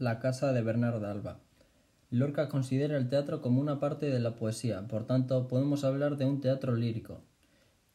La casa de Bernarda Alba. Lorca considera el teatro como una parte de la poesía, por tanto podemos hablar de un teatro lírico.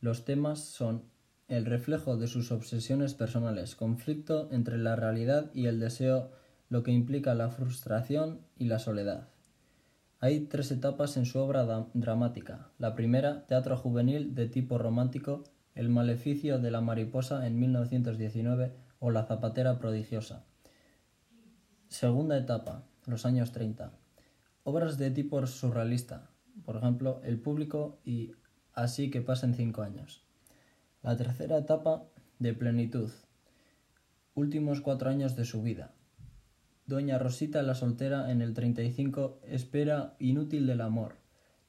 Los temas son el reflejo de sus obsesiones personales, conflicto entre la realidad y el deseo, lo que implica la frustración y la soledad. Hay tres etapas en su obra dramática. La primera, teatro juvenil de tipo romántico, El maleficio de la mariposa en 1919 o La zapatera prodigiosa. Segunda etapa, los años 30. Obras de tipo surrealista, por ejemplo, El público y Así que pasen cinco años. La tercera etapa, de plenitud. Últimos cuatro años de su vida. Doña Rosita la soltera en el 35, Espera inútil del amor.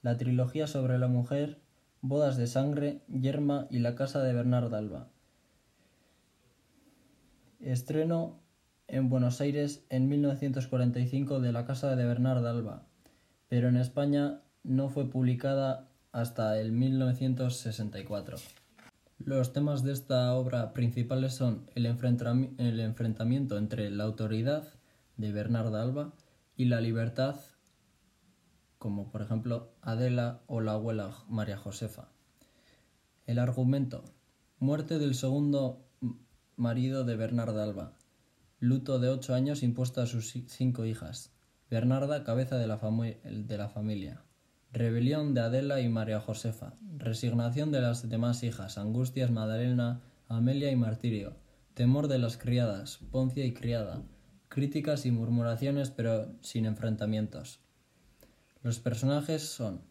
La trilogía sobre la mujer, Bodas de sangre, Yerma y la casa de Bernarda Alba. Estreno en Buenos Aires en 1945 de la casa de Bernarda Alba, pero en España no fue publicada hasta el 1964. Los temas de esta obra principales son el, enfrentamiento entre la autoridad de Bernarda Alba y la libertad, como por ejemplo Adela o la abuela María Josefa. El argumento. Muerte del segundo marido de Bernarda Alba. Luto de ocho años impuesto a sus cinco hijas. Bernarda, cabeza de la, de la familia. Rebelión de Adela y María Josefa. Resignación de las demás hijas. Angustias, Madalena, Amelia y Martirio. Temor de las criadas. Poncia y criada. Críticas y murmuraciones pero sin enfrentamientos. Los personajes son,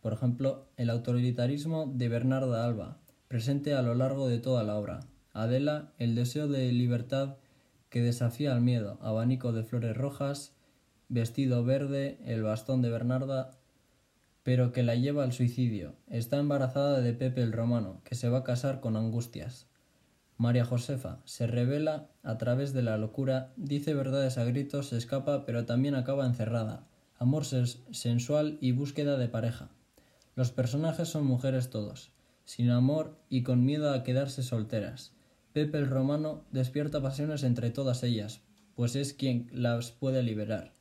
por ejemplo, el autoritarismo de Bernarda Alba, presente a lo largo de toda la obra. Adela, el deseo de libertad que desafía al miedo, abanico de flores rojas, vestido verde, el bastón de Bernarda, pero que la lleva al suicidio. Está embarazada de Pepe el Romano, que se va a casar con Angustias. María Josefa se revela a través de la locura, dice verdades a gritos, se escapa, pero también acaba encerrada. Amor sensual y búsqueda de pareja. Los personajes son mujeres todos, sin amor y con miedo a quedarse solteras. Pepe el Romano despierta pasiones entre todas ellas, pues es quien las puede liberar.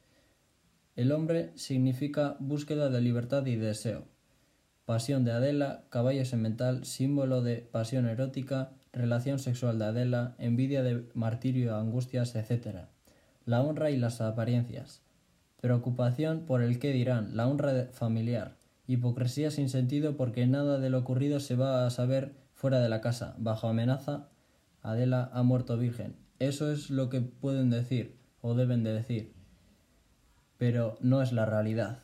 El hombre significa búsqueda de libertad y deseo. Pasión de Adela, caballo semental, símbolo de pasión erótica, relación sexual de Adela, envidia de martirio, angustias, etc. La honra y las apariencias. Preocupación por el qué dirán, la honra familiar. Hipocresía sin sentido porque nada de lo ocurrido se va a saber fuera de la casa, bajo amenaza Adela ha muerto virgen. Eso es lo que pueden decir o deben de decir. Pero no es la realidad.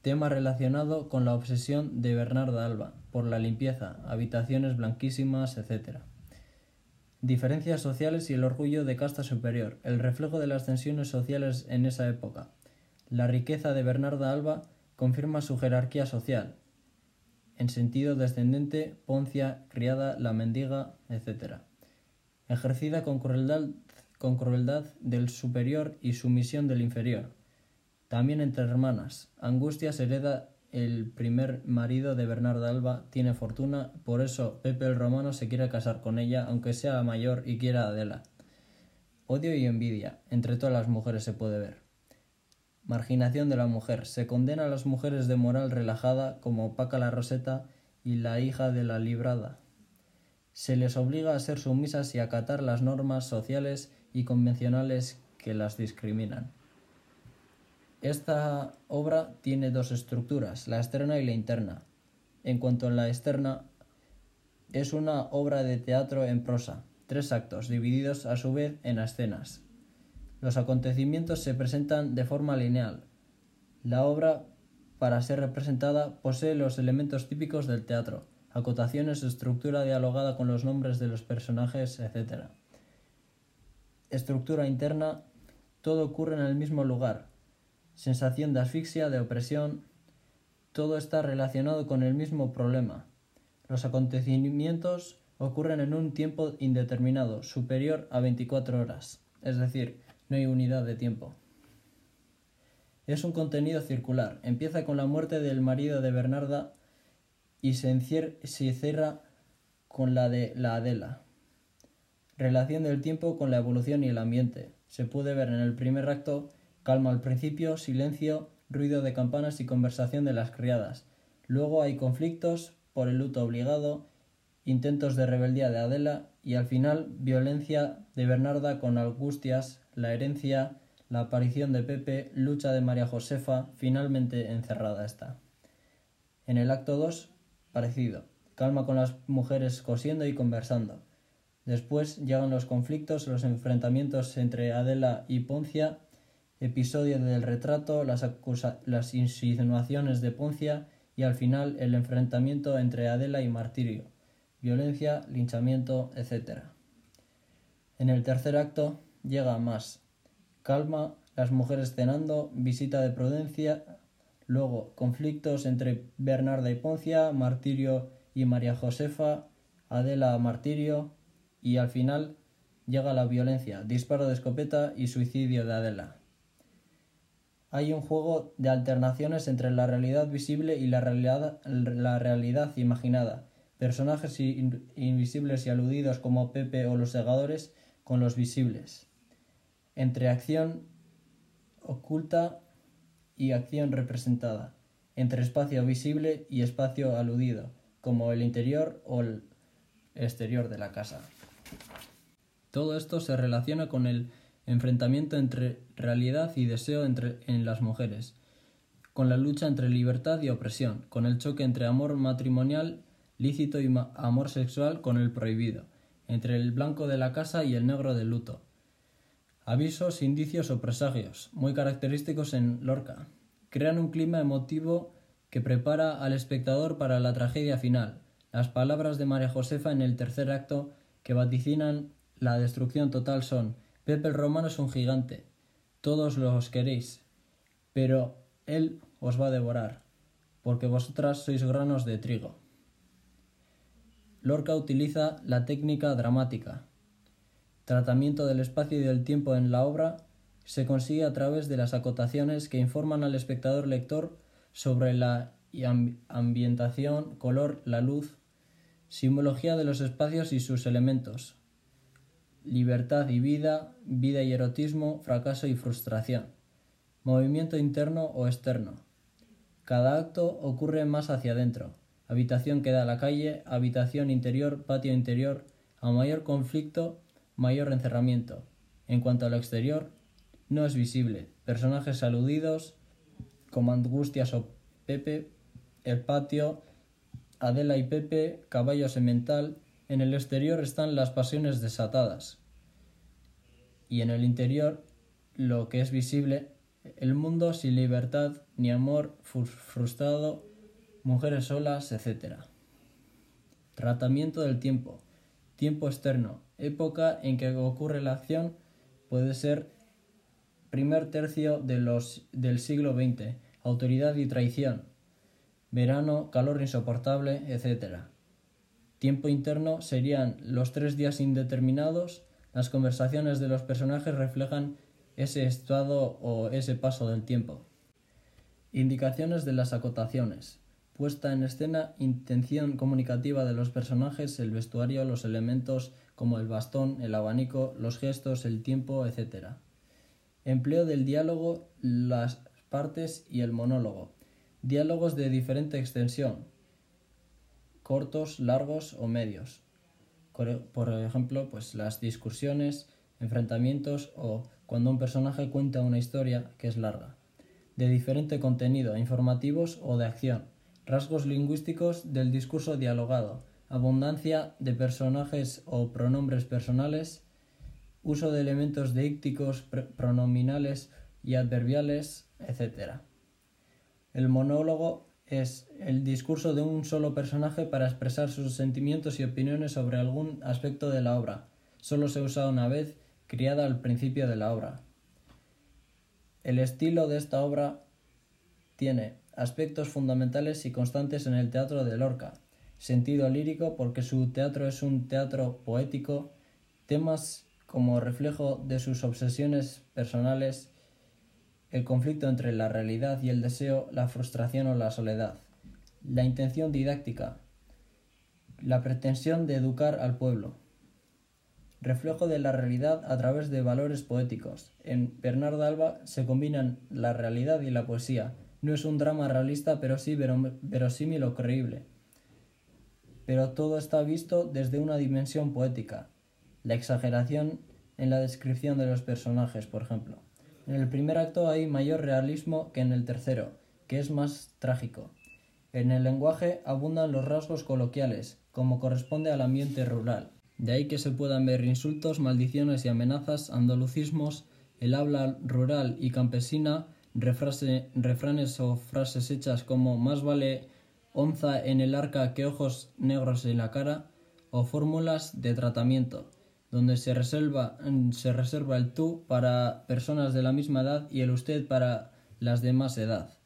Tema relacionado con la obsesión de Bernarda Alba por la limpieza, habitaciones blanquísimas, etc. Diferencias sociales y el orgullo de casta superior, el reflejo de las tensiones sociales en esa época. La riqueza de Bernarda Alba confirma su jerarquía social, en sentido descendente, poncia, criada, la mendiga, etc ejercida con crueldad, con crueldad del superior y sumisión del inferior. También entre hermanas. Angustias hereda el primer marido de Bernarda Alba, tiene fortuna, por eso Pepe el Romano se quiere casar con ella, aunque sea mayor y quiera Adela. Odio y envidia, entre todas las mujeres se puede ver. Marginación de la mujer. Se condena a las mujeres de moral relajada, como Paca la Roseta y la hija de la Librada, se les obliga a ser sumisas y acatar las normas sociales y convencionales que las discriminan. Esta obra tiene dos estructuras, la externa y la interna. En cuanto a la externa, es una obra de teatro en prosa, tres actos, divididos a su vez en escenas. Los acontecimientos se presentan de forma lineal. La obra, para ser representada, posee los elementos típicos del teatro, acotaciones, estructura dialogada con los nombres de los personajes, etc. Estructura interna, todo ocurre en el mismo lugar. Sensación de asfixia, de opresión, todo está relacionado con el mismo problema. Los acontecimientos ocurren en un tiempo indeterminado, superior a 24 horas, es decir, no hay unidad de tiempo. Es un contenido circular. Empieza con la muerte del marido de Bernarda y se, cierra con la de la Adela. Relación del tiempo con la evolución y el ambiente. se puede ver en el primer acto calma al principio, silencio, ruido de campanas y conversación de las criadas. Luego hay conflictos por el luto obligado, intentos de rebeldía de Adela y al final violencia de Bernarda con angustias, la herencia, la aparición de Pepe, lucha de María Josefa, finalmente encerrada está. En el acto 2, parecido, calma con las mujeres cosiendo y conversando. Después llegan los conflictos, los enfrentamientos entre Adela y Poncia, episodio del retrato, las, las insinuaciones de Poncia y al final el enfrentamiento entre Adela y Martirio, violencia, linchamiento, etc. En el tercer acto llega más calma, las mujeres cenando, visita de prudencia, luego conflictos entre Bernarda y Poncia, Martirio y María Josefa, Adela Martirio y al final llega la violencia, disparo de escopeta y suicidio de Adela. Hay un juego de alternaciones entre la realidad visible y la realidad, la realidad imaginada, personajes invisibles y aludidos como Pepe o los segadores con los visibles, entre acción oculta y acción representada, entre espacio visible y espacio aludido, como el interior o el exterior de la casa. Todo esto se relaciona con el enfrentamiento entre realidad y deseo entre, en las mujeres, con la lucha entre libertad y opresión, con el choque entre amor matrimonial lícito y amor sexual con el prohibido, entre el blanco de la casa y el negro del luto. Avisos, indicios o presagios, muy característicos en Lorca, crean un clima emotivo que prepara al espectador para la tragedia final. Las palabras de María Josefa en el tercer acto que vaticinan la destrucción total son Pepe el Romano es un gigante, todos los queréis, pero él os va a devorar, porque vosotras sois granos de trigo. Lorca utiliza la técnica dramática. Tratamiento del espacio y del tiempo en la obra se consigue a través de las acotaciones que informan al espectador lector sobre la ambientación, color, la luz, simbología de los espacios y sus elementos, libertad y vida, vida y erotismo, fracaso y frustración, movimiento interno o externo. Cada acto ocurre más hacia adentro. Habitación que da a la calle, habitación interior, patio interior, a mayor conflicto, mayor encerramiento. En cuanto a lo exterior, no es visible. Personajes aludidos, como Angustias o Pepe, el patio, Adela y Pepe, caballo semental. En el exterior están las pasiones desatadas. Y en el interior, lo que es visible, el mundo sin libertad ni amor frustrado mujeres solas, etc. Tratamiento del tiempo. Tiempo externo. Época en que ocurre la acción puede ser primer tercio de los, del siglo XX. Autoridad y traición. Verano, calor insoportable, etc. Tiempo interno serían los tres días indeterminados. Las conversaciones de los personajes reflejan ese estado o ese paso del tiempo. Indicaciones de las acotaciones puesta en escena, intención comunicativa de los personajes, el vestuario, los elementos como el bastón, el abanico, los gestos, el tiempo, etc. Empleo del diálogo, las partes y el monólogo. Diálogos de diferente extensión, cortos, largos o medios. Por ejemplo, pues las discusiones, enfrentamientos o cuando un personaje cuenta una historia que es larga. De diferente contenido, informativos o de acción rasgos lingüísticos del discurso dialogado, abundancia de personajes o pronombres personales, uso de elementos deícticos, pronominales y adverbiales, etc. El monólogo es el discurso de un solo personaje para expresar sus sentimientos y opiniones sobre algún aspecto de la obra. Solo se usa una vez, criada al principio de la obra. El estilo de esta obra tiene aspectos fundamentales y constantes en el teatro de Lorca. Sentido lírico porque su teatro es un teatro poético, temas como reflejo de sus obsesiones personales, el conflicto entre la realidad y el deseo, la frustración o la soledad, la intención didáctica, la pretensión de educar al pueblo, reflejo de la realidad a través de valores poéticos. En Bernardo Alba se combinan la realidad y la poesía. No es un drama realista, pero sí verosímil o creíble. Pero todo está visto desde una dimensión poética. La exageración en la descripción de los personajes, por ejemplo. En el primer acto hay mayor realismo que en el tercero, que es más trágico. En el lenguaje abundan los rasgos coloquiales, como corresponde al ambiente rural. De ahí que se puedan ver insultos, maldiciones y amenazas, andalucismos, el habla rural y campesina, refranes o frases hechas como más vale onza en el arca que ojos negros en la cara, o fórmulas de tratamiento, donde se reserva, se reserva el tú para personas de la misma edad y el usted para las de más edad.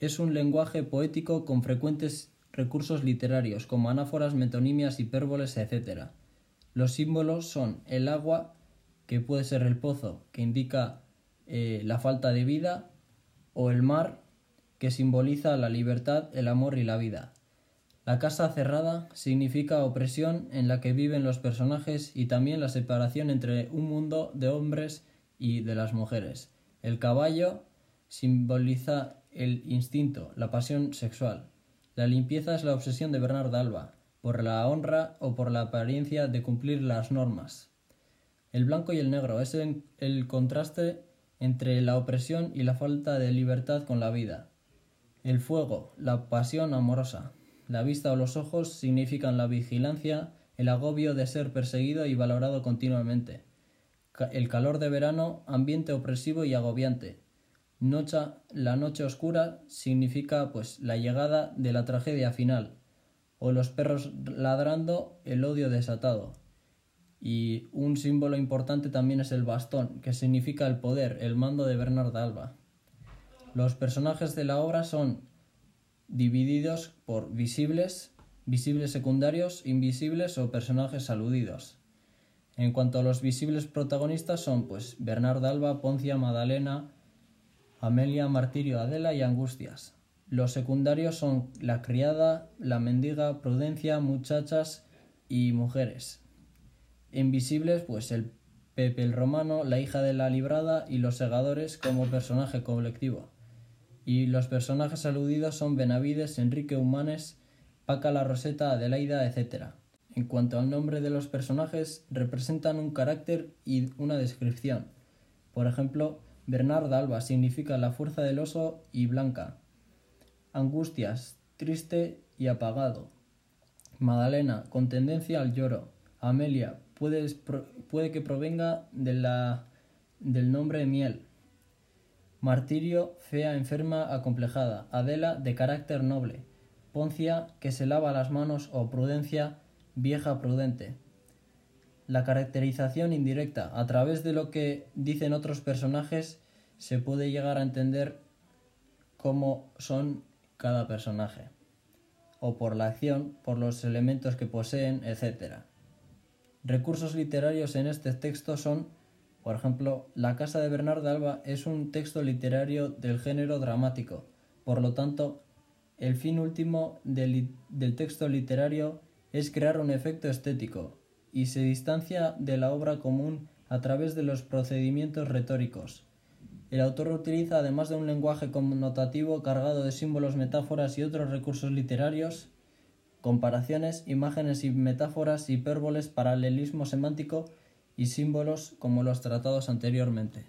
Es un lenguaje poético con frecuentes recursos literarios, como anáforas, metonimias, hipérboles, etc. Los símbolos son el agua, que puede ser el pozo, que indica eh, la falta de vida, o el mar, que simboliza la libertad, el amor y la vida. La casa cerrada significa opresión en la que viven los personajes y también la separación entre un mundo de hombres y de las mujeres. El caballo simboliza el instinto, la pasión sexual. La limpieza es la obsesión de Bernard Alba, por la honra o por la apariencia de cumplir las normas. El blanco y el negro es el, contraste entre la opresión y la falta de libertad con la vida. El fuego, la pasión amorosa. La vista o los ojos significan la vigilancia, el agobio de ser perseguido y valorado continuamente. El calor de verano, ambiente opresivo y agobiante la noche oscura significa pues la llegada de la tragedia final, o los perros ladrando, el odio desatado. Y un símbolo importante también es el bastón, que significa el poder, el mando de Bernard Alba. Los personajes de la obra son divididos por visibles, visibles secundarios, invisibles o personajes aludidos. En cuanto a los visibles protagonistas son pues Bernard Alba, Poncia, Madalena, Amelia, Martirio, Adela y Angustias. Los secundarios son la criada, la mendiga, prudencia, muchachas y mujeres. Invisibles, pues el Pepe el Romano, la hija de la librada y los segadores como personaje colectivo. Y los personajes aludidos son Benavides, Enrique Humanes, Paca la Roseta, Adelaida, etc. En cuanto al nombre de los personajes, representan un carácter y una descripción. Por ejemplo, Bernard Alba significa la fuerza del oso y blanca. Angustias, triste y apagado. Magdalena, con tendencia al lloro. Amelia, puede, que provenga de la, del nombre miel. Martirio, fea, enferma, acomplejada. Adela, de carácter noble. Poncia, que se lava las manos, o Prudencia, vieja prudente. La caracterización indirecta. A través de lo que dicen otros personajes se puede llegar a entender cómo son cada personaje. O por la acción, por los elementos que poseen, etc. Recursos literarios en este texto son, por ejemplo, La Casa de Bernardo Alba es un texto literario del género dramático. Por lo tanto, el fin último del, del texto literario es crear un efecto estético, y se distancia de la obra común a través de los procedimientos retóricos. El autor utiliza, además de un lenguaje connotativo cargado de símbolos, metáforas y otros recursos literarios, comparaciones, imágenes y metáforas, hipérboles, paralelismo semántico y símbolos como los tratados anteriormente.